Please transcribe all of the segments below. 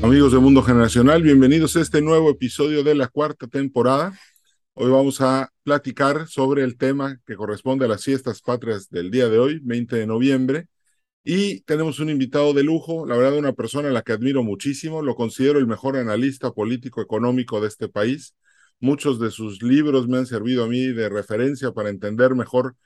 Amigos de Mundo Generacional, bienvenidos a este nuevo episodio de la cuarta temporada. Hoy vamos a platicar sobre el tema que corresponde a las fiestas patrias del día de hoy, 20 de noviembre. Y tenemos un invitado de lujo, la verdad, una persona a la que admiro muchísimo, lo considero el mejor analista político económico de este país. Muchos de sus libros me han servido a mí de referencia para entender mejor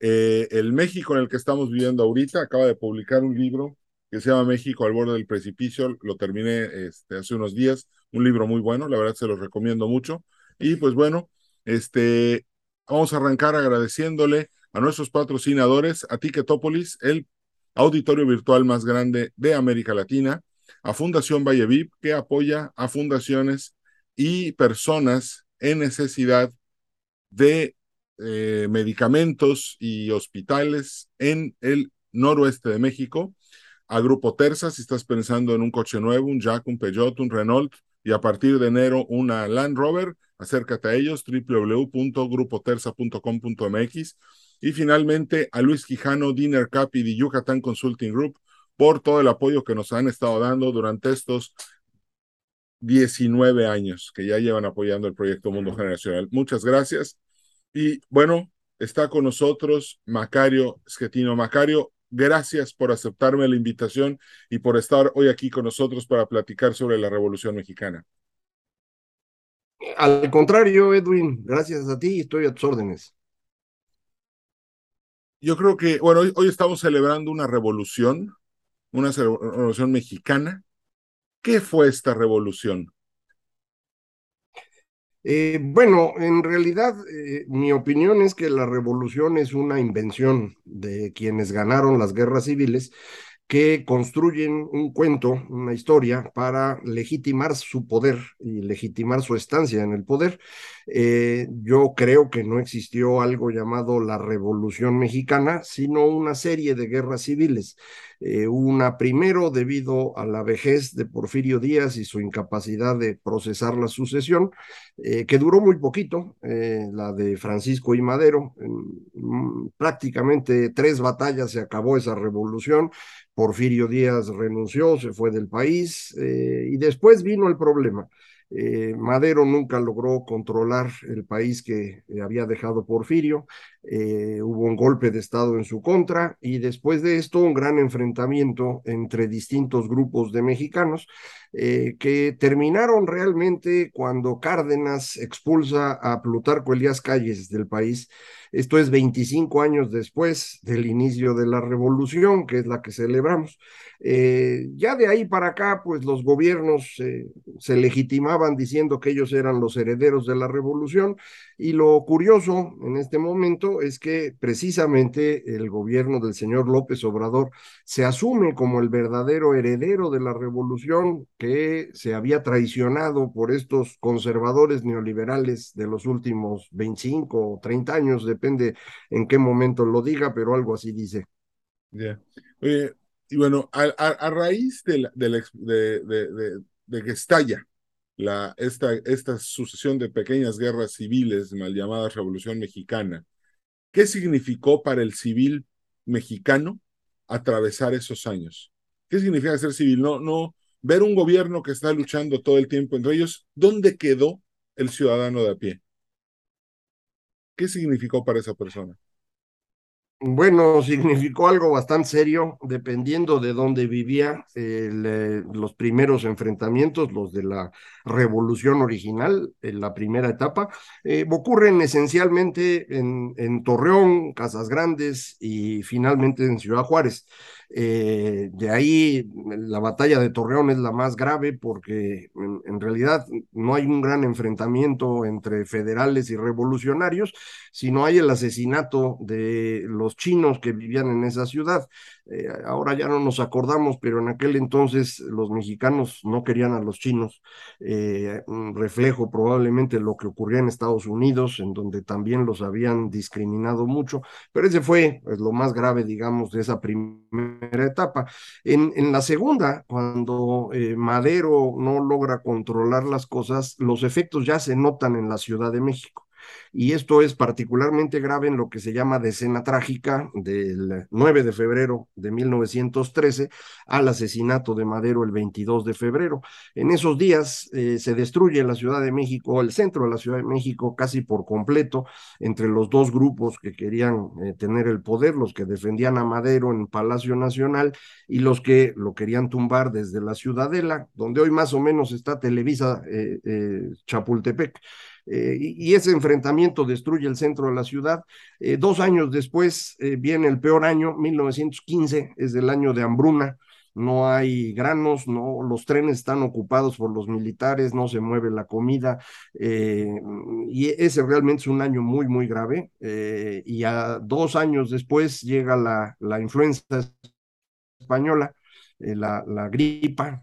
eh, el México en el que estamos viviendo ahorita. Acaba de publicar un libro que se llama México al borde del precipicio. Lo terminé este, hace unos días. Un libro muy bueno, la verdad se los recomiendo mucho. Y pues bueno, este, vamos a arrancar agradeciéndole a nuestros patrocinadores, a Ticketopolis, el auditorio virtual más grande de América Latina, a Fundación Valle que apoya a fundaciones y personas en necesidad de eh, medicamentos y hospitales en el noroeste de México. A Grupo Terza, si estás pensando en un coche nuevo, un Jack, un Peugeot, un Renault, y a partir de enero una Land Rover, acércate a ellos, www.grupoterza.com.mx. Y finalmente a Luis Quijano, Dinner Cap y de Yucatán Consulting Group por todo el apoyo que nos han estado dando durante estos 19 años que ya llevan apoyando el proyecto Mundo Generacional. Muchas gracias. Y bueno, está con nosotros Macario Schettino. Macario, gracias por aceptarme la invitación y por estar hoy aquí con nosotros para platicar sobre la Revolución Mexicana. Al contrario, Edwin, gracias a ti, estoy a tus órdenes. Yo creo que, bueno, hoy, hoy estamos celebrando una revolución, una revolución mexicana. ¿Qué fue esta revolución? Eh, bueno, en realidad eh, mi opinión es que la revolución es una invención de quienes ganaron las guerras civiles que construyen un cuento, una historia para legitimar su poder y legitimar su estancia en el poder. Eh, yo creo que no existió algo llamado la Revolución Mexicana, sino una serie de guerras civiles. Eh, una primero debido a la vejez de Porfirio Díaz y su incapacidad de procesar la sucesión, eh, que duró muy poquito, la de Francisco y Madero. Mm, prácticamente tres batallas se acabó esa revolución Porfirio Díaz renunció, se fue del país eh, y después vino el problema. Eh, Madero nunca logró controlar el país que eh, había dejado Porfirio, hubo un golpe de Estado en su contra y después de esto un gran enfrentamiento entre distintos grupos de mexicanos que terminaron realmente cuando Cárdenas expulsa a Plutarco Elías Calles del país esto es 25 años después del inicio de la revolución, que es la que celebramos. Eh, ya de ahí para acá, pues los gobiernos eh, se legitimaban diciendo que ellos eran los herederos de la revolución y lo curioso en este momento es que precisamente el gobierno del señor López Obrador se asume como el verdadero heredero de la revolución que se había traicionado por estos conservadores neoliberales de los últimos 25 o 30 años, depende en qué momento lo diga, pero algo así dice. y bueno, a, raíz de, de, que estalla la, esta, esta sucesión de pequeñas guerras civiles, mal llamadas Revolución Mexicana, ¿qué significó para el civil mexicano atravesar esos años? ¿Qué significa ser civil? No, no, ver un gobierno que está luchando todo el tiempo entre ellos, ¿dónde quedó el ciudadano de a pie? ¿Qué significó para esa persona? Bueno, significó algo bastante serio, dependiendo de dónde vivía. Eh, los primeros enfrentamientos, los de la revolución original, en la primera etapa, eh, ocurren esencialmente en, en Torreón, Casas Grandes y finalmente en Ciudad Juárez. Eh, de ahí la batalla de Torreón es la más grave porque en, realidad no hay un gran enfrentamiento entre federales y revolucionarios, sino hay el asesinato de los chinos que vivían en esa ciudad. Eh, ahora ya no nos acordamos, pero en aquel entonces los mexicanos no querían a los chinos, eh, reflejo probablemente lo que ocurría en Estados Unidos, en donde también los habían discriminado mucho, pero ese fue pues, lo más grave, digamos, de esa primera etapa. En, en la segunda, cuando eh, Madero no logra controlar las cosas, los efectos ya se notan en la Ciudad de México y esto es particularmente grave en lo que se llama decena trágica del 9 de febrero de 1913 al asesinato de Madero el 22 de febrero. En esos días eh, se destruye la Ciudad de México, el centro de la Ciudad de México casi por completo entre los dos grupos que querían eh, tener el poder, los que defendían a Madero en Palacio Nacional y los que lo querían tumbar desde la Ciudadela, donde hoy más o menos está Televisa eh, Chapultepec. Eh, y, ese enfrentamiento destruye el centro de la ciudad. Eh, dos años después eh, viene el peor año, 1915, es el año de hambruna. No hay granos, no, los trenes están ocupados por los militares, no se mueve la comida, y ese realmente es un año muy, muy grave. y a dos años después llega la, la influenza española, la, la gripa,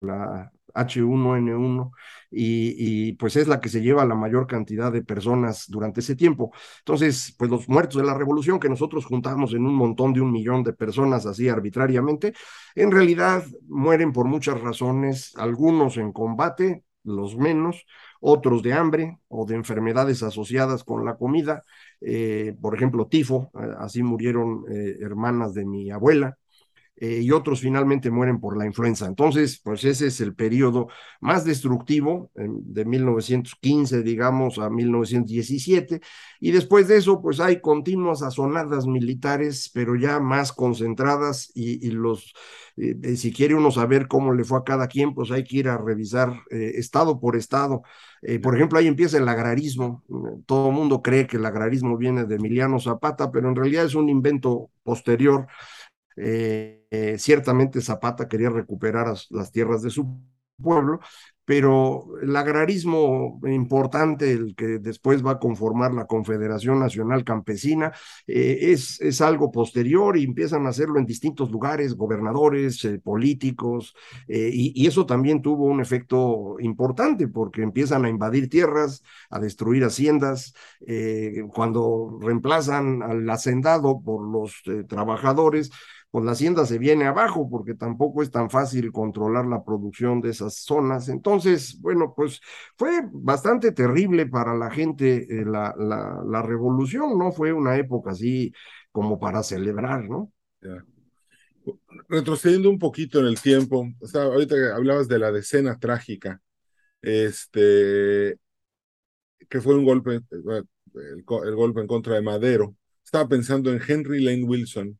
la H1N1, y, pues es la que se lleva la mayor cantidad de personas durante ese tiempo. Entonces, pues los muertos de la revolución que nosotros juntamos en un montón de un millón de personas así arbitrariamente, en realidad mueren por muchas razones, algunos en combate, los menos, otros de hambre o de enfermedades asociadas con la comida, eh, por ejemplo, tifo, eh, así murieron eh, hermanas de mi abuela, eh, y otros finalmente mueren por la influenza. Entonces, pues ese es el periodo más destructivo de 1915, digamos, a 1917. Y después de eso, pues hay continuas asonadas militares, pero ya más concentradas y, los, eh, eh, si quiere uno saber cómo le fue a cada quien, pues hay que ir a revisar estado por estado. por ejemplo, ahí empieza el agrarismo. Todo el mundo cree que el agrarismo viene de Emiliano Zapata, pero en realidad es un invento posterior eh, eh, ciertamente Zapata quería recuperar las tierras de su pueblo, pero el agrarismo importante, el que después va a conformar la Confederación Nacional Campesina, eh, es, es, algo posterior y empiezan a hacerlo en distintos lugares, gobernadores, políticos, y, y, eso también tuvo un efecto importante porque empiezan a invadir tierras, a destruir haciendas, cuando reemplazan al hacendado por los trabajadores, pues la hacienda se viene abajo porque tampoco es tan fácil controlar la producción de esas zonas. Entonces, bueno, pues fue bastante terrible para la gente eh, la, revolución, ¿no? Fue una época así como para celebrar, ¿no? Retrocediendo un poquito en el tiempo, o sea, ahorita hablabas de la decena trágica, este, que fue un golpe, eh, el, el golpe en contra de Madero. Estaba pensando en Henry Lane Wilson,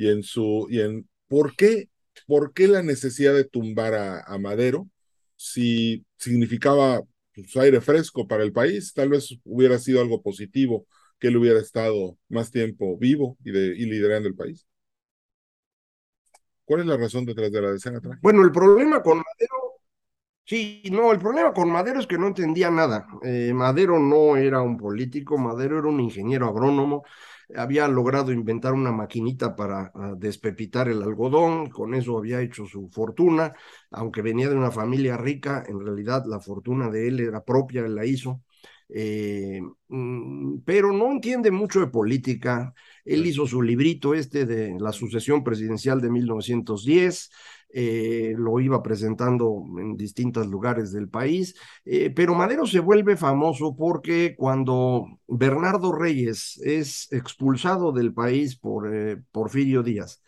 y en su y en por qué por qué la necesidad de tumbar a, Madero si significaba pues, aire fresco para el país, tal vez hubiera sido algo positivo que él hubiera estado más tiempo vivo y, de, y liderando el país. ¿Cuál es la razón detrás de la decena trágica? Bueno, el problema con Madero, sí, no, el problema con Madero es que no entendía nada. Eh, Madero no era un político, Madero era un ingeniero agrónomo, había logrado inventar una maquinita para ah, despepitar el algodón, con eso había hecho su fortuna, aunque venía de una familia rica, en realidad la fortuna de él era propia, él la hizo. Eh, mm, pero no entiende mucho de política. Él hizo su librito este de la sucesión presidencial de 1910, eh, lo iba presentando en distintos lugares del país, eh, pero Madero se vuelve famoso porque cuando Bernardo Reyes es expulsado del país por Porfirio Díaz,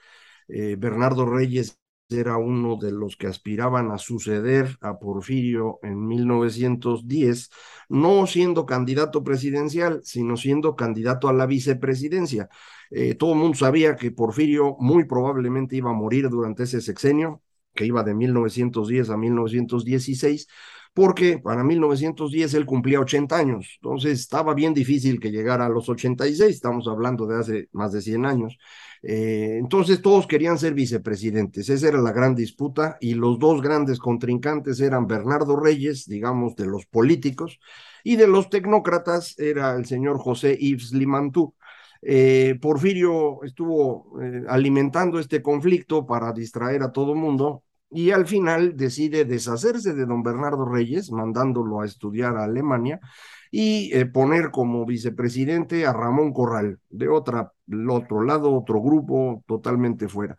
Bernardo Reyes era uno de los que aspiraban a suceder a Porfirio en 1910, no siendo candidato presidencial, sino siendo candidato a la vicepresidencia. Eh, todo el mundo sabía que Porfirio muy probablemente iba a morir durante ese sexenio, que iba de 1910 a 1916, porque para 1910 él cumplía 80 años, entonces estaba bien difícil que llegara a los 86, estamos hablando de hace más de 100 años. Eh, entonces todos querían ser vicepresidentes, esa era la gran disputa y los dos grandes contrincantes eran Bernardo Reyes, digamos, de los políticos, y de los tecnócratas era el señor José Yves Limantú. Eh, Porfirio estuvo eh, alimentando este conflicto para distraer a todo mundo y al final decide deshacerse de don Bernardo Reyes, mandándolo a estudiar a Alemania y eh, poner como vicepresidente a Ramón Corral, de otra, otro lado, otro grupo totalmente fuera.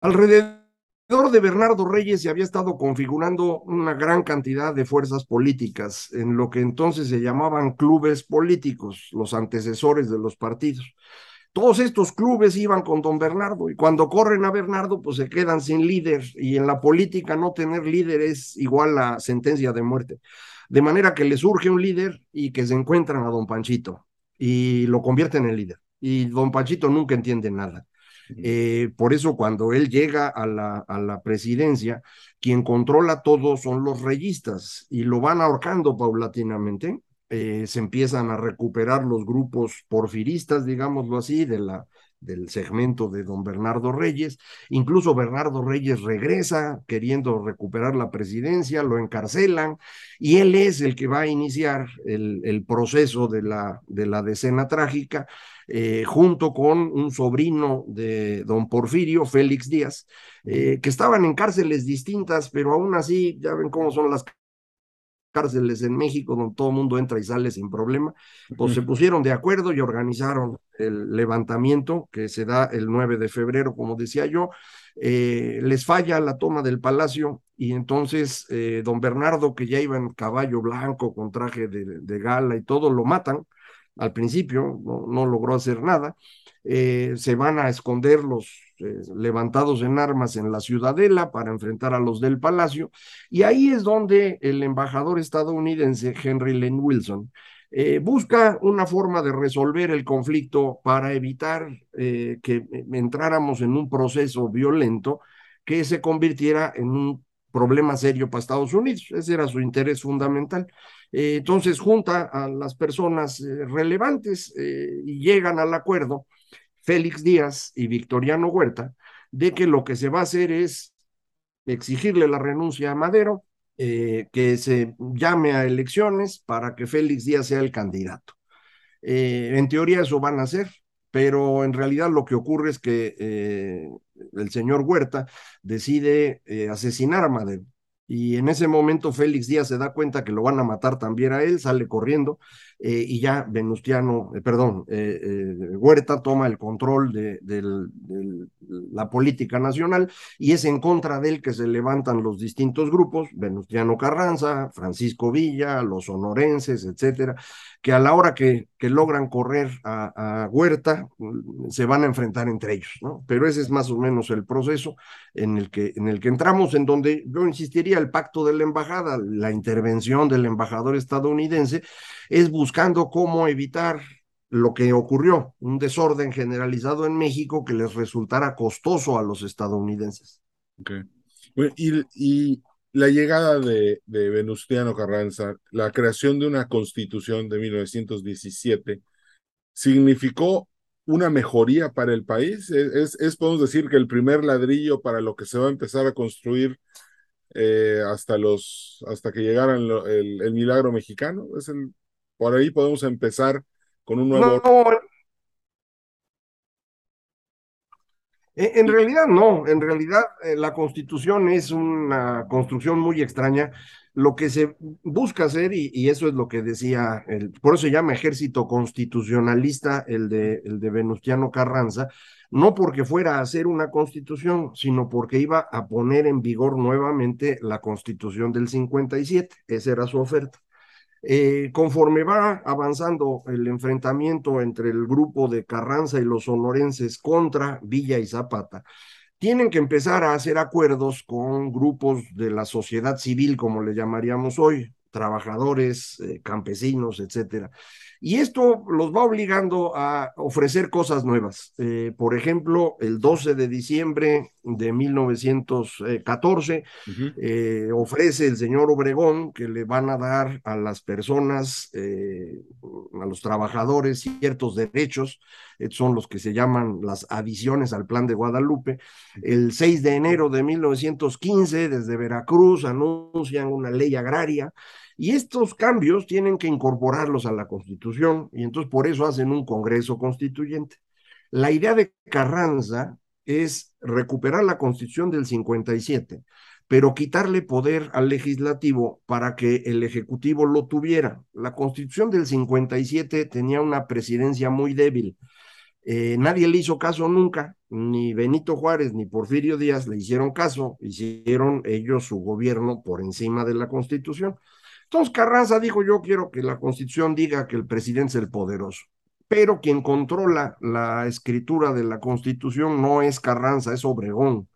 Alrededor de Bernardo Reyes se había estado configurando una gran cantidad de fuerzas políticas en lo que entonces se llamaban clubes políticos, los antecesores de los partidos. Todos estos clubes iban con don Bernardo y cuando corren a Bernardo pues se quedan sin líder y en la política no tener líder es igual a sentencia de muerte. De manera que le surge un líder y que se encuentran a don Panchito y lo convierten en líder. Y don Panchito nunca entiende nada. Eh, por eso cuando él llega a la, a la presidencia, quien controla todo son los reyistas y lo van ahorcando paulatinamente. Eh, se empiezan a recuperar los grupos porfiristas, digámoslo así, de la, del segmento de don Bernardo Reyes. Incluso Bernardo Reyes regresa queriendo recuperar la presidencia, lo encarcelan y él es el que va a iniciar el, proceso de la, de la decena trágica. Eh, junto con un sobrino de don Porfirio, Félix Díaz, eh, que estaban en cárceles distintas, pero aún así, ya ven cómo son las cárceles en México donde todo el mundo entra y sale sin problema, pues se pusieron de acuerdo y organizaron el levantamiento que se da el 9 de febrero, como decía yo, eh, les falla la toma del palacio y entonces eh, don Bernardo, que ya iba en caballo blanco con traje de, de gala y todo, lo matan al principio, no, no logró hacer nada, eh, se van a esconder los eh, levantados en armas en la ciudadela para enfrentar a los del palacio, y ahí es donde el embajador estadounidense Henry Lane Wilson eh, busca una forma de resolver el conflicto para evitar eh, que entráramos en un proceso violento que se convirtiera en un problema serio para Estados Unidos. Ese era su interés fundamental. entonces junta a las personas relevantes y llegan al acuerdo Félix Díaz y Victoriano Huerta de que lo que se va a hacer es exigirle la renuncia a Madero, eh, que se llame a elecciones para que Félix Díaz sea el candidato. Eh, en teoría eso van a hacer, pero en realidad lo que ocurre es que eh, el señor Huerta decide asesinar a Madero. Y en ese momento Félix Díaz se da cuenta que lo van a matar también a él, sale corriendo eh, y ya Venustiano, eh, perdón, eh, Huerta toma el control de, la política nacional y es en contra de él que se levantan los distintos grupos, Venustiano Carranza, Francisco Villa, los sonorenses, etcétera, que a la hora que, que logran correr a, Huerta mm, se van a enfrentar entre ellos, ¿no? Pero ese es más o menos el proceso en el que, en el que entramos, en donde yo insistiría el pacto de la embajada, la intervención del embajador estadounidense, es buscando cómo evitar lo que ocurrió, un desorden generalizado en México que les resultara costoso a los estadounidenses. Okay. y, la llegada de, Venustiano Carranza, la creación de una constitución de 1917, significó una mejoría para el país. Es, es, podemos decir que el primer ladrillo para lo que se va a empezar a construir eh, hasta los hasta que llegara el, milagro mexicano. Es el, por ahí podemos empezar con un nuevo... en realidad no, en realidad eh, la constitución es una construcción muy extraña. Lo que se busca hacer, y, eso es lo que decía, el, por eso se llama ejército constitucionalista el de, el de Venustiano Carranza, no porque fuera a hacer una constitución, sino porque iba a poner en vigor nuevamente la constitución del 57. Esa era su oferta. Eh, conforme va avanzando el enfrentamiento entre el grupo de Carranza y los sonorenses contra Villa y Zapata, tienen que empezar a hacer acuerdos con grupos de la sociedad civil, como le llamaríamos hoy, trabajadores, eh, campesinos, etcétera. Y esto los va obligando a ofrecer cosas nuevas. Eh, por ejemplo, el 12 de diciembre de 1914, eh, ofrece el señor Obregón que le van a dar a las personas, eh, a los trabajadores, ciertos derechos, son los que se llaman las adiciones al plan de Guadalupe. El 6 de enero de 1915, desde Veracruz, anuncian una ley agraria. Y estos cambios tienen que incorporarlos a la Constitución y entonces por eso hacen un Congreso Constituyente. La idea de Carranza es recuperar la Constitución del 57, pero quitarle poder al legislativo para que el ejecutivo lo tuviera. La Constitución del 57 tenía una presidencia muy débil. Eh, nadie le hizo caso nunca, ni Benito Juárez ni Porfirio Díaz le hicieron caso, hicieron ellos su gobierno por encima de la Constitución. Entonces Carranza dijo, yo quiero que la Constitución diga que el presidente es el poderoso pero quien controla la escritura de la Constitución no es Carranza, es Obregón.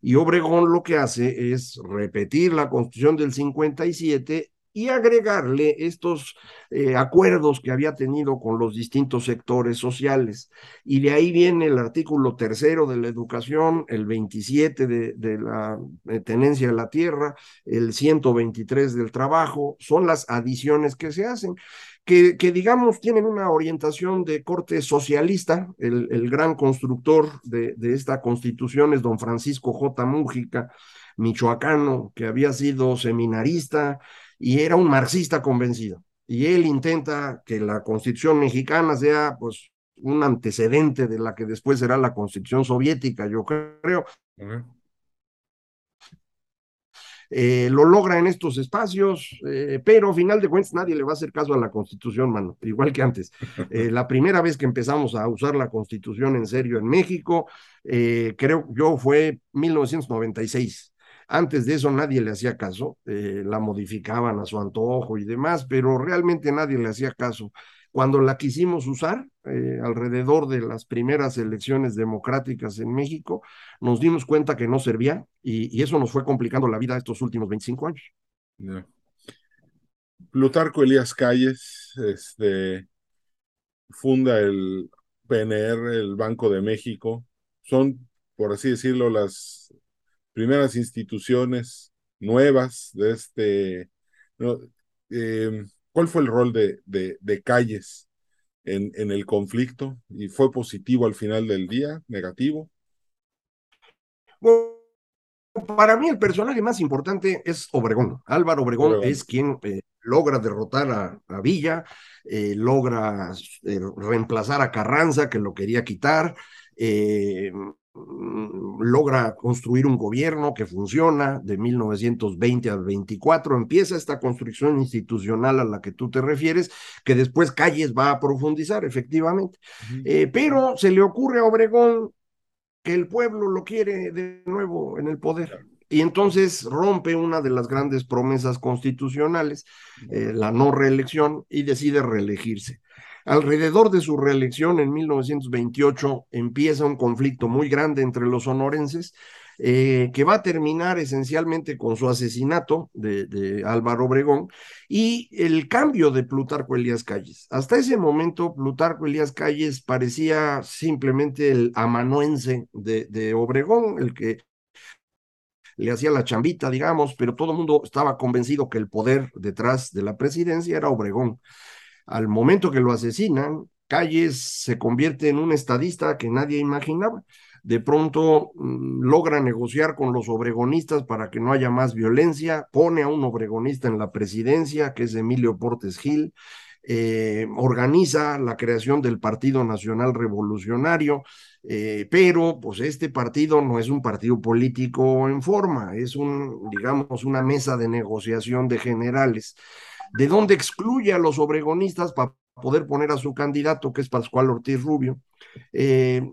Y Obregón lo que hace es repetir la Constitución del 57 y agregarle estos eh, acuerdos que había tenido con los distintos sectores sociales. Y de ahí viene el artículo tercero de la educación, el 27 de, la eh, tenencia de la tierra, el 123 del trabajo, son las adiciones que se hacen que, digamos tienen una orientación de corte socialista. El, gran constructor de, esta constitución es don Francisco J. Mújica, michoacano, que había sido seminarista y era un marxista convencido. Y él intenta que la constitución mexicana sea pues un antecedente de la que después será la constitución soviética, yo creo. Eh, lo logra en estos espacios, eh, pero a final de cuentas nadie le va a hacer caso a la Constitución, mano, igual que antes. Eh, la primera vez que empezamos a usar la Constitución en serio en México, creo yo fue 1996. Antes de eso nadie le hacía caso, la modificaban a su antojo y demás, pero realmente nadie le hacía caso. Cuando la quisimos usar, eh, alrededor de las primeras elecciones democráticas en México, nos dimos cuenta que no servía y, eso nos fue complicando la vida estos últimos 25 años. Plutarco Elías Calles este, funda el PNR, el Banco de México. Son, por así decirlo, las primeras instituciones nuevas de este... Em, ¿Cuál fue el rol de, de, Calles en, en, el conflicto? ¿Y fue positivo al final del día? ¿Negativo? para mí el personaje más importante es Obregón. Álvaro Obregón, es quien eh, logra derrotar a, Villa, eh, logra eh, reemplazar a Carranza, que lo quería quitar, logra construir un gobierno que funciona de 1920 al 24, empieza esta construcción institucional a la que tú te refieres, que después Calles va a profundizar, efectivamente. Eh, pero se le ocurre a Obregón que el pueblo lo quiere de nuevo en el poder. Y entonces rompe una de las grandes promesas constitucionales, eh, la no reelección, y decide reelegirse. Alrededor de su reelección en 1928 empieza un conflicto muy grande entre los sonorenses, eh, que va a terminar esencialmente con su asesinato de, Álvaro Obregón y el cambio de Plutarco Elías Calles. Hasta ese momento, Plutarco Elías Calles parecía simplemente el amanuense de, de Obregón, el que le hacía la chambita, digamos, pero todo el mundo estaba convencido que el poder detrás de la presidencia era Obregón. Al momento que lo asesinan, Calles se convierte en un estadista que nadie imaginaba. De pronto mm, logra negociar con los obregonistas para que no haya más violencia, pone a un obregonista en la presidencia, que es Emilio Portes Gil, eh, organiza la creación del Partido Nacional Revolucionario, eh, pero pues este partido no es un partido político en forma, es un, digamos, una mesa de negociación de generales de dónde excluye a los obregonistas para poder poner a su candidato, que es Pascual Ortiz Rubio. Eh,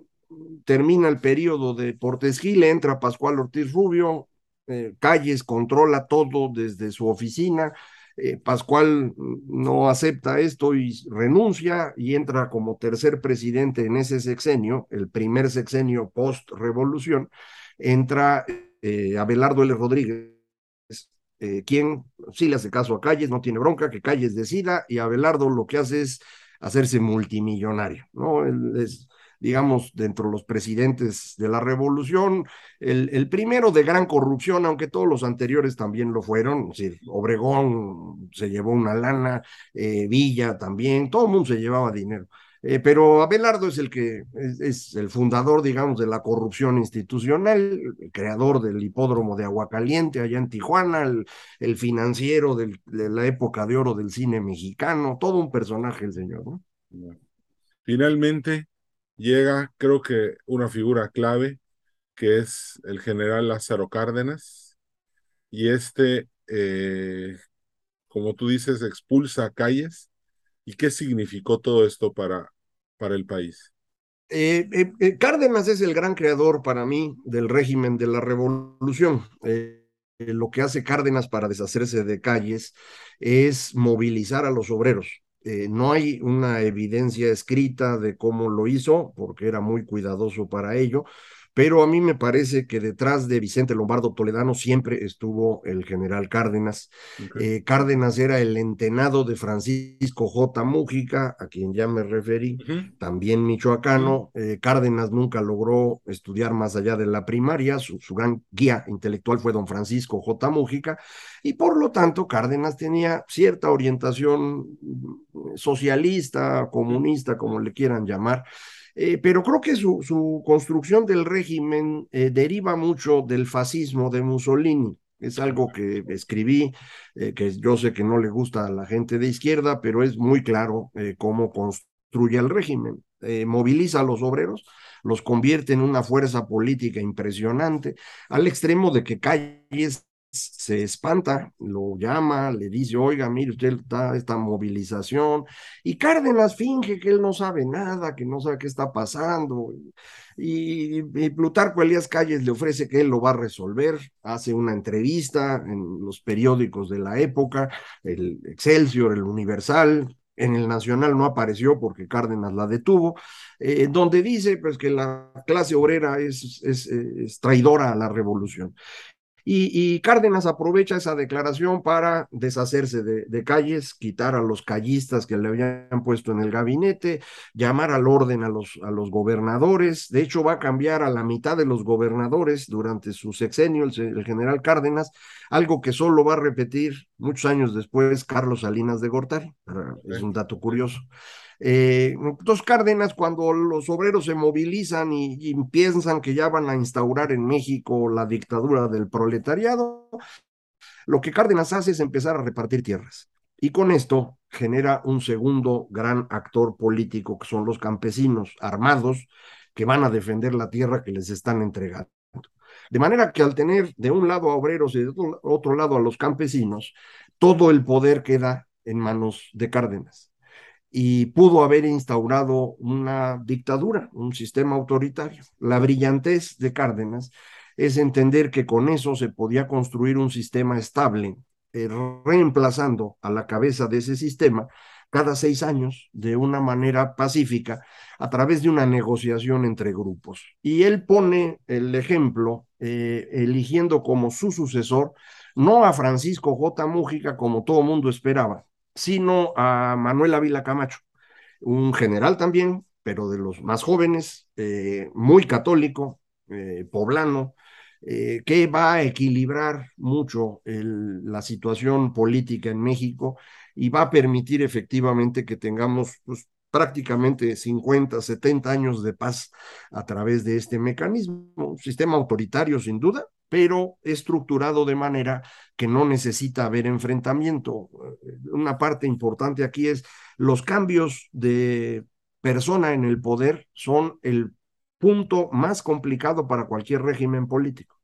termina el periodo de Portes Gil, entra Pascual Ortiz Rubio, eh, Calles controla todo desde su oficina. Eh, Pascual no acepta esto y renuncia y entra como tercer presidente en ese sexenio, el primer sexenio post-revolución, entra Abelardo L. Rodríguez, eh, quien sí le hace caso a Calles, no tiene bronca, que Calles decida, y Abelardo lo que hace es hacerse multimillonario, ¿no? Él es digamos, dentro de los presidentes de la revolución, el, primero de gran corrupción, aunque todos los anteriores también lo fueron, es Obregón se llevó una lana, eh, Villa también, todo el mundo se llevaba dinero. Eh, pero Abelardo es el que es, el fundador, digamos, de la corrupción institucional, el creador del hipódromo de Aguacaliente allá en Tijuana, el, financiero de la época de oro del cine mexicano, todo un personaje el señor, ¿no? Finalmente llega, creo que una figura clave, que es el general Lázaro Cárdenas, y este, eh, como tú dices, expulsa a calles ¿Y qué significó todo esto para, para el país? Eh, eh, eh, Cárdenas es el gran creador para mí del régimen de la revolución. lo que hace Cárdenas para deshacerse de calles es movilizar a los obreros. no hay una evidencia escrita de cómo lo hizo, porque era muy cuidadoso para ello, pero a mí me parece que detrás de Vicente Lombardo Toledano siempre estuvo el general Cárdenas. Eh, Cárdenas era el entenado de Francisco J. Mújica, a quien ya me referí, también michoacano. Eh, Cárdenas nunca logró estudiar más allá de la primaria, su, gran guía intelectual fue don Francisco J. Mújica, y por lo tanto Cárdenas tenía cierta orientación mm, socialista, comunista, como le quieran llamar. Eh, pero creo que su, construcción del régimen eh, deriva mucho del fascismo de Mussolini. Es algo que escribí, eh, que yo sé que no le gusta a la gente de izquierda, pero es muy claro cómo construye el régimen. moviliza a los obreros, los convierte en una fuerza política impresionante, al extremo de que calles se espanta, lo llama, le dice, oiga, mire, usted está esta movilización, y Cárdenas finge que él no sabe nada, que no sabe qué está pasando, y, Plutarco Elías Calles le ofrece que él lo va a resolver, hace una entrevista en los periódicos de la época, el Excelsior, el Universal, en el Nacional no apareció porque Cárdenas la detuvo, eh, donde dice pues que la clase obrera es, es, traidora a la revolución. Y, Cárdenas aprovecha esa declaración para deshacerse de, calles, quitar a los callistas que le habían puesto en el gabinete, llamar al orden a los, a los gobernadores. De hecho, va a cambiar a la mitad de los gobernadores durante su sexenio, el, general Cárdenas, algo que solo va a repetir muchos años después Carlos Salinas de Gortari. Es un dato curioso. Eh, entonces Cárdenas, cuando los obreros se movilizan y, piensan que ya van a instaurar en México la dictadura del proletariado, lo que Cárdenas hace es empezar a repartir tierras. Y con esto genera un segundo gran actor político, que son los campesinos armados que van a defender la tierra que les están entregando. De manera que al tener de un lado a obreros y de otro lado a los campesinos, todo el poder queda en manos de Cárdenas y pudo haber instaurado una dictadura, un sistema autoritario. La brillantez de Cárdenas es entender que con eso se podía construir un sistema estable, eh, reemplazando a la cabeza de ese sistema cada seis años de una manera pacífica a través de una negociación entre grupos. Y él pone el ejemplo eh, eligiendo como su sucesor no a Francisco J. Mújica como todo mundo esperaba, sino a Manuel Ávila Camacho, un general también, pero de los más jóvenes, eh, muy católico, eh, poblano, eh, que va a equilibrar mucho la situación política en México y va a permitir efectivamente que tengamos pues, prácticamente 50, 70 años de paz a través de este mecanismo, un sistema autoritario sin duda, pero estructurado de manera que no necesita haber enfrentamiento. Una parte importante aquí es los cambios de persona en el poder son el punto más complicado para cualquier régimen político.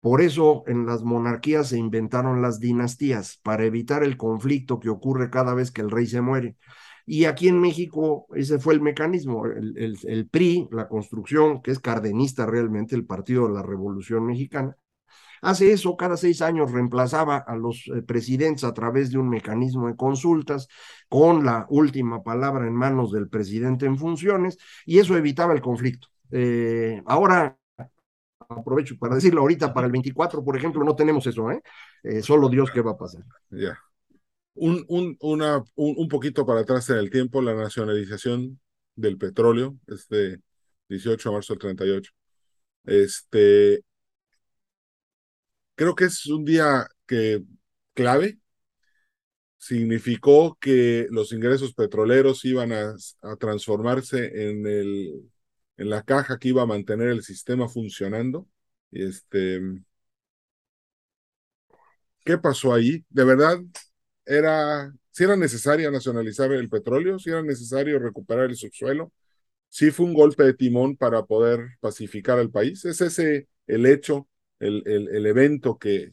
Por eso en las monarquías se inventaron las dinastías, para evitar el conflicto que ocurre cada vez que el rey se muere. Y aquí en México ese fue el mecanismo, el, el, PRI, la construcción, que es cardenista realmente, el Partido de la Revolución Mexicana, hace eso, cada seis años reemplazaba a los eh, presidentes a través de un mecanismo de consultas con la última palabra en manos del presidente en funciones y eso evitaba el conflicto. Eh, ahora aprovecho para decirlo ahorita, para el 24, por ejemplo, no tenemos eso, ¿eh? eh solo Dios qué va a pasar. Ya un, un, un, poquito para atrás en el tiempo, la nacionalización del petróleo, este 18 de marzo del 38. Este, creo que es un día que clave. Significó que los ingresos petroleros iban a, a transformarse en, el, en la caja que iba a mantener el sistema funcionando. Este, ¿Qué pasó ahí? ¿De verdad era, si era necesario nacionalizar el petróleo? ¿Si era necesario recuperar el subsuelo? ¿Sí fue un golpe de timón para poder pacificar al país? ¿Es ese el hecho, el, el, el evento que,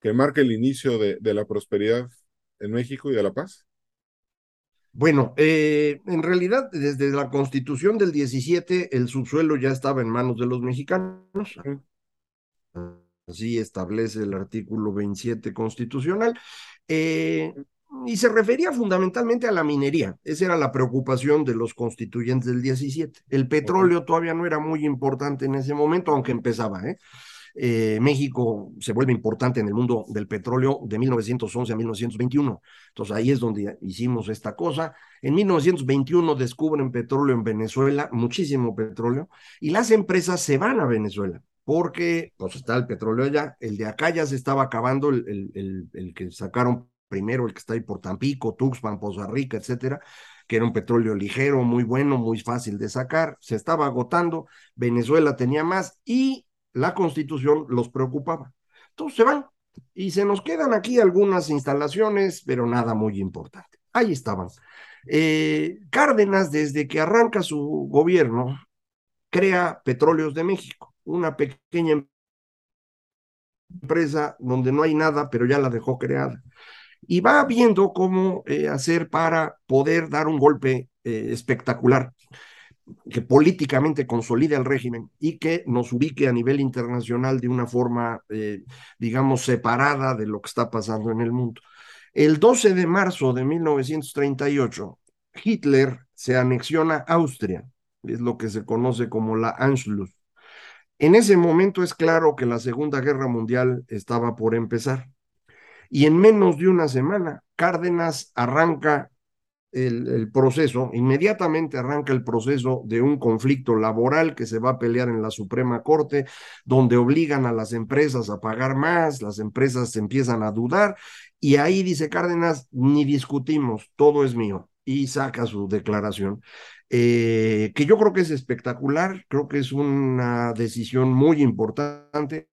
que marca el inicio de, de, la prosperidad en México y de la paz? Bueno, eh, en realidad, desde la constitución del 17, el subsuelo ya estaba en manos de los mexicanos. Así establece el artículo 27 constitucional. Eh, y se refería fundamentalmente a la minería. Esa era la preocupación de los constituyentes del 17. El petróleo todavía no era muy importante en ese momento, aunque empezaba. ¿eh? Eh, México se vuelve importante en el mundo del petróleo de 1911 a 1921. Entonces ahí es donde hicimos esta cosa. En 1921 descubren petróleo en Venezuela, muchísimo petróleo, y las empresas se van a Venezuela porque pues está el petróleo allá, el de acá ya se estaba acabando, el, el, el, que sacaron primero, el que está ahí por Tampico, Tuxpan, Poza Rica, etcétera, que era un petróleo ligero, muy bueno, muy fácil de sacar, se estaba agotando, Venezuela tenía más y la constitución los preocupaba. Entonces se van y se nos quedan aquí algunas instalaciones, pero nada muy importante. Ahí estaban. Eh, Cárdenas, desde que arranca su gobierno, crea Petróleos de México una pequeña empresa donde no hay nada, pero ya la dejó creada. Y va viendo cómo eh, hacer para poder dar un golpe eh, espectacular que políticamente consolide el régimen y que nos ubique a nivel internacional de una forma, eh, digamos, separada de lo que está pasando en el mundo. El 12 de marzo de 1938, Hitler se anexiona a Austria, es lo que se conoce como la Anschluss. En ese momento es claro que la Segunda Guerra Mundial estaba por empezar. Y en menos de una semana, Cárdenas arranca el, proceso, inmediatamente arranca el proceso de un conflicto laboral que se va a pelear en la Suprema Corte, donde obligan a las empresas a pagar más, las empresas empiezan a dudar, y ahí dice Cárdenas, ni discutimos, todo es mío, y saca su declaración eh, que yo creo que es espectacular, creo que es una decisión muy importante.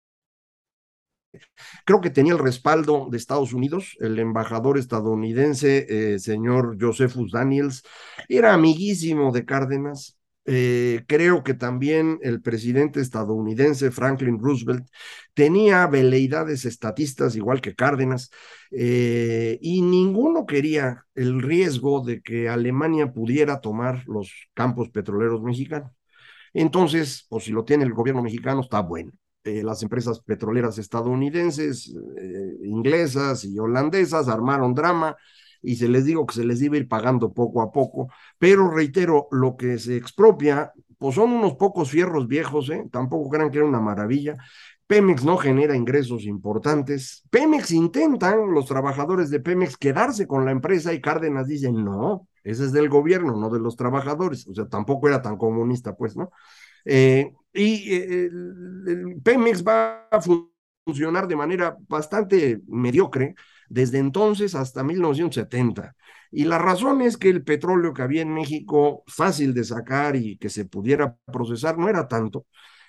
Creo que tenía el respaldo de Estados Unidos, el embajador estadounidense, eh, señor Josephus Daniels, era amiguísimo de Cárdenas, eh, creo que también el presidente estadounidense Franklin Roosevelt tenía veleidades estatistas igual que Cárdenas eh, y ninguno quería el riesgo de que Alemania pudiera tomar los campos petroleros mexicanos. Entonces, pues si lo tiene el gobierno mexicano, está bueno. Eh, las empresas petroleras estadounidenses, inglesas y holandesas armaron drama, y se les digo que se les iba a ir pagando poco a poco, pero reitero, lo que se expropia, pues son unos pocos fierros viejos, ¿eh? tampoco crean que era una maravilla. Pemex no genera ingresos importantes. Pemex intentan, los trabajadores de Pemex, quedarse con la empresa y Cárdenas dicen, no, ese es del gobierno, no de los trabajadores. O sea, tampoco era tan comunista, pues, ¿no? Eh, y eh, Pemex va a funcionar de manera bastante mediocre desde entonces hasta 1970. Y la razón es que el petróleo que había en México, fácil de sacar y que se pudiera procesar, no era tanto.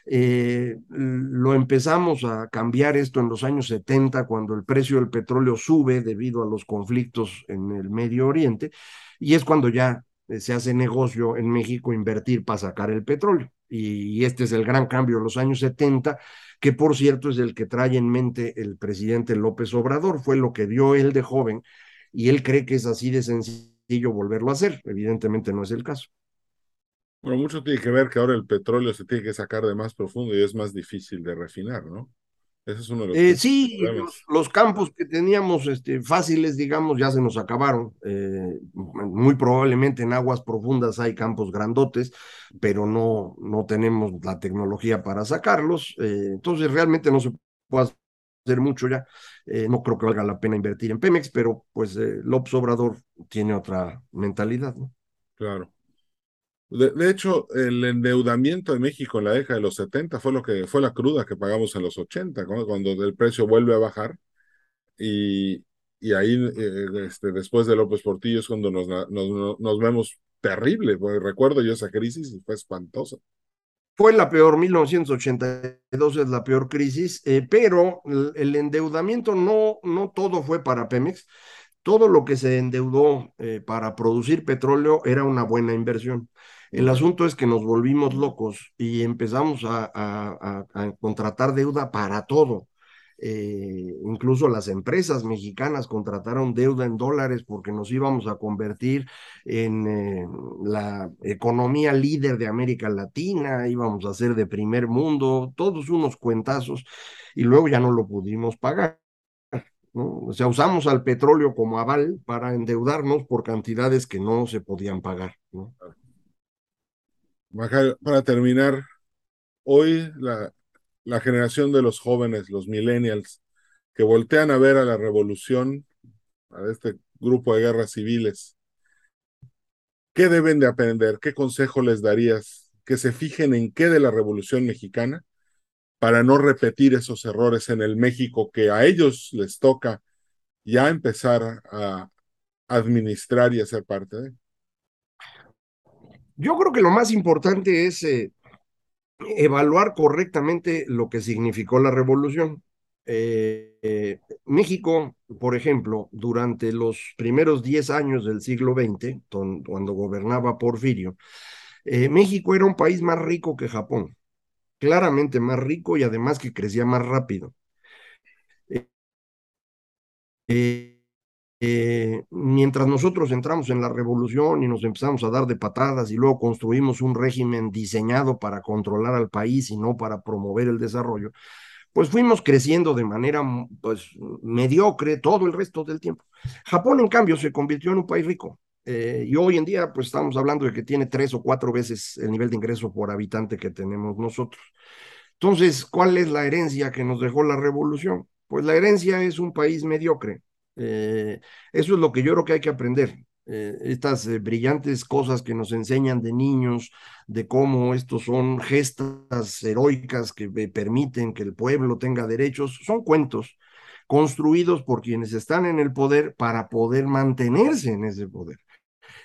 Eh, lo empezamos a cambiar esto en los años 70, cuando el precio del petróleo sube debido a los conflictos en el Medio Oriente, y es cuando ya se hace negocio en México invertir para sacar el petróleo. Y, este es el gran cambio de los años 70 que por cierto es el que trae en mente el presidente López Obrador, fue lo que vio él de joven y él cree que es así de sencillo volverlo a hacer. Evidentemente no es el caso. Bueno, mucho tiene que ver que ahora el petróleo se tiene que sacar de más profundo y es más difícil de refinar, ¿no? Ese es uno de los eh, sí, los, los, campos que teníamos este, fáciles, digamos, ya se nos acabaron. Eh, muy probablemente en aguas profundas hay campos grandotes, pero no, no tenemos la tecnología para sacarlos. Eh, entonces realmente no se puede hacer mucho ya. Eh, no creo que valga la pena invertir en Pemex, pero pues López Obrador tiene otra mentalidad, ¿no? Claro. De, hecho, el endeudamiento de México en la década de los 70 fue lo que fue la cruda que pagamos en los 80, cuando el precio vuelve a bajar. Y, y ahí, eh, este, después de López Portillo, es cuando nos, nos, nos vemos terrible. Recuerdo yo esa crisis y fue espantosa. Fue la peor, 1982 es la peor crisis, eh, pero el, endeudamiento no, no todo fue para Pemex. Todo lo que se endeudó eh, para producir petróleo era una buena inversión. El asunto es que nos volvimos locos y empezamos a, contratar deuda para todo. Eh, incluso las empresas mexicanas contrataron deuda en dólares porque nos íbamos a convertir en eh, la economía líder de América Latina, íbamos a ser de primer mundo, todos unos cuentazos, y luego ya no lo pudimos pagar. O sea, usamos al petróleo como aval para endeudarnos por cantidades que no se podían pagar. ¿no? para terminar, hoy la, la generación de los jóvenes, los millennials, que voltean a ver a la revolución, a este grupo de guerras civiles, ¿qué deben de aprender? ¿Qué consejo les darías? Que se fijen en qué de la revolución mexicana para no repetir esos errores en el México que a ellos les toca ya empezar a administrar y a ser parte de. Yo creo que lo más importante es eh, evaluar correctamente lo que significó la revolución. Eh, eh, México, por ejemplo, durante los primeros 10 años del siglo XX, cuando gobernaba Porfirio, México era un país más rico que Japón, claramente más rico y además que crecía más rápido. Eh, mientras nosotros entramos en la revolución y nos empezamos a dar de patadas y luego construimos un régimen diseñado para controlar al país y no para promover el desarrollo, pues fuimos creciendo de manera pues, mediocre todo el resto del tiempo. Japón, en cambio, se convirtió en un país rico. Eh, y hoy en día, pues estamos hablando de que tiene tres o cuatro veces el nivel de ingreso por habitante que tenemos nosotros. Entonces, ¿cuál es la herencia que nos dejó la revolución? Pues la herencia es un país mediocre, eh, eso es lo que yo creo que hay que aprender. Eh, estas brillantes cosas que nos enseñan de niños, de cómo estos son gestas heroicas que permiten que el pueblo tenga derechos, son cuentos construidos por quienes están en el poder para poder mantenerse en ese poder.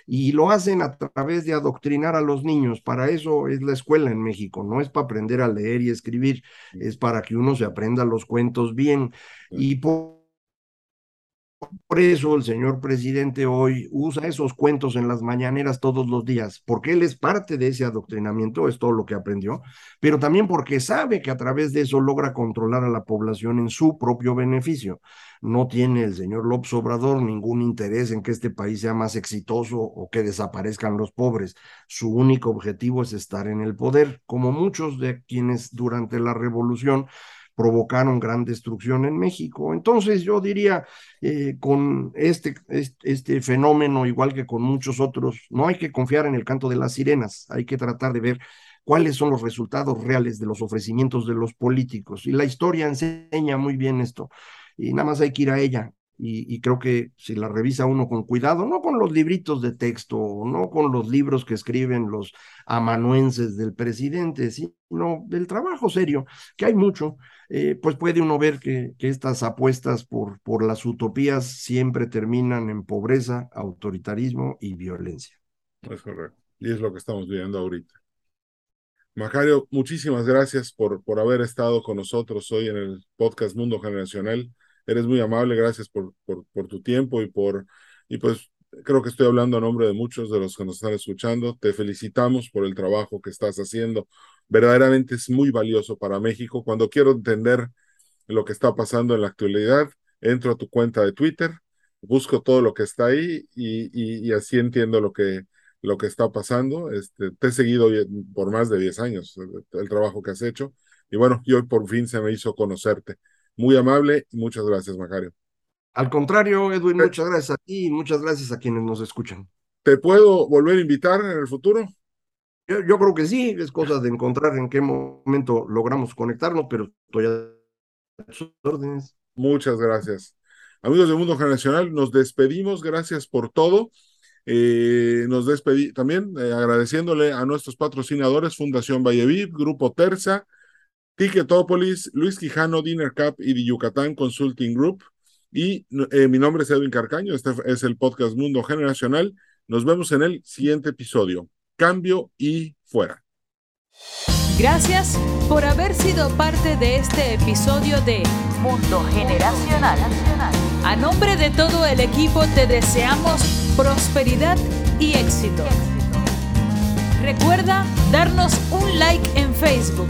Y lo hacen a través de adoctrinar a los niños. Para eso es la escuela en México. No es para aprender a leer y escribir, es para que uno se aprenda los cuentos bien. Y por por eso el señor presidente hoy usa esos cuentos en las mañaneras todos los días, porque él es parte de ese adoctrinamiento, es todo lo que aprendió, pero también porque sabe que a través de eso logra controlar a la población en su propio beneficio. No tiene el señor López Obrador ningún interés en que este país sea más exitoso o que desaparezcan los pobres. Su único objetivo es estar en el poder, como muchos de quienes durante la revolución provocaron gran destrucción en México. Entonces yo diría, eh, con este, este, fenómeno, igual que con muchos otros, no hay que confiar en el canto de las sirenas, hay que tratar de ver cuáles son los resultados reales de los ofrecimientos de los políticos. Y la historia enseña muy bien esto. Y nada más hay que ir a ella. Y, creo que si la revisa uno con cuidado, no con los libritos de texto, no con los libros que escriben los amanuenses del presidente, sino del trabajo serio, que hay mucho, eh, pues puede uno ver que, que, estas apuestas por, por las utopías siempre terminan en pobreza, autoritarismo y violencia. Es correcto. Y es lo que estamos viviendo ahorita. Macario, muchísimas gracias por, por haber estado con nosotros hoy en el podcast Mundo Generacional. Eres muy amable, gracias por, por, tu tiempo y por, y pues creo que estoy hablando a nombre de muchos de los que nos están escuchando. Te felicitamos por el trabajo que estás haciendo verdaderamente es muy valioso para México. Cuando quiero entender lo que está pasando en la actualidad, entro a tu cuenta de Twitter, busco todo lo que está ahí y, y, así entiendo lo que, lo que está pasando. Este, te he seguido por más de 10 años el, el trabajo que has hecho y bueno, y hoy por fin se me hizo conocerte. Muy amable y muchas gracias, Macario. Al contrario, Edwin, muchas gracias a ti y muchas gracias a quienes nos escuchan. ¿Te puedo volver a invitar en el futuro? Yo, creo que sí, es cosa de encontrar en qué momento logramos conectarnos, pero estoy a sus órdenes. Muchas gracias. Amigos de Mundo Generacional, nos despedimos. Gracias por todo. Eh, nos despedí también eh, agradeciéndole a nuestros patrocinadores Fundación Valleviv, Grupo Terza, Ticketopolis, Luis Quijano, Dinner Cup y The Yucatán Consulting Group. Y eh, mi nombre es Edwin Carcaño, este es el podcast Mundo Generacional. Nos vemos en el siguiente episodio. Cambio y fuera. Gracias por haber sido parte de este episodio de Mundo Generacional. A nombre de todo el equipo te deseamos prosperidad y éxito. Recuerda darnos un like en Facebook,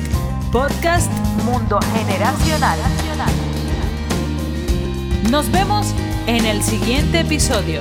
Podcast Mundo Generacional. Nos vemos en el siguiente episodio.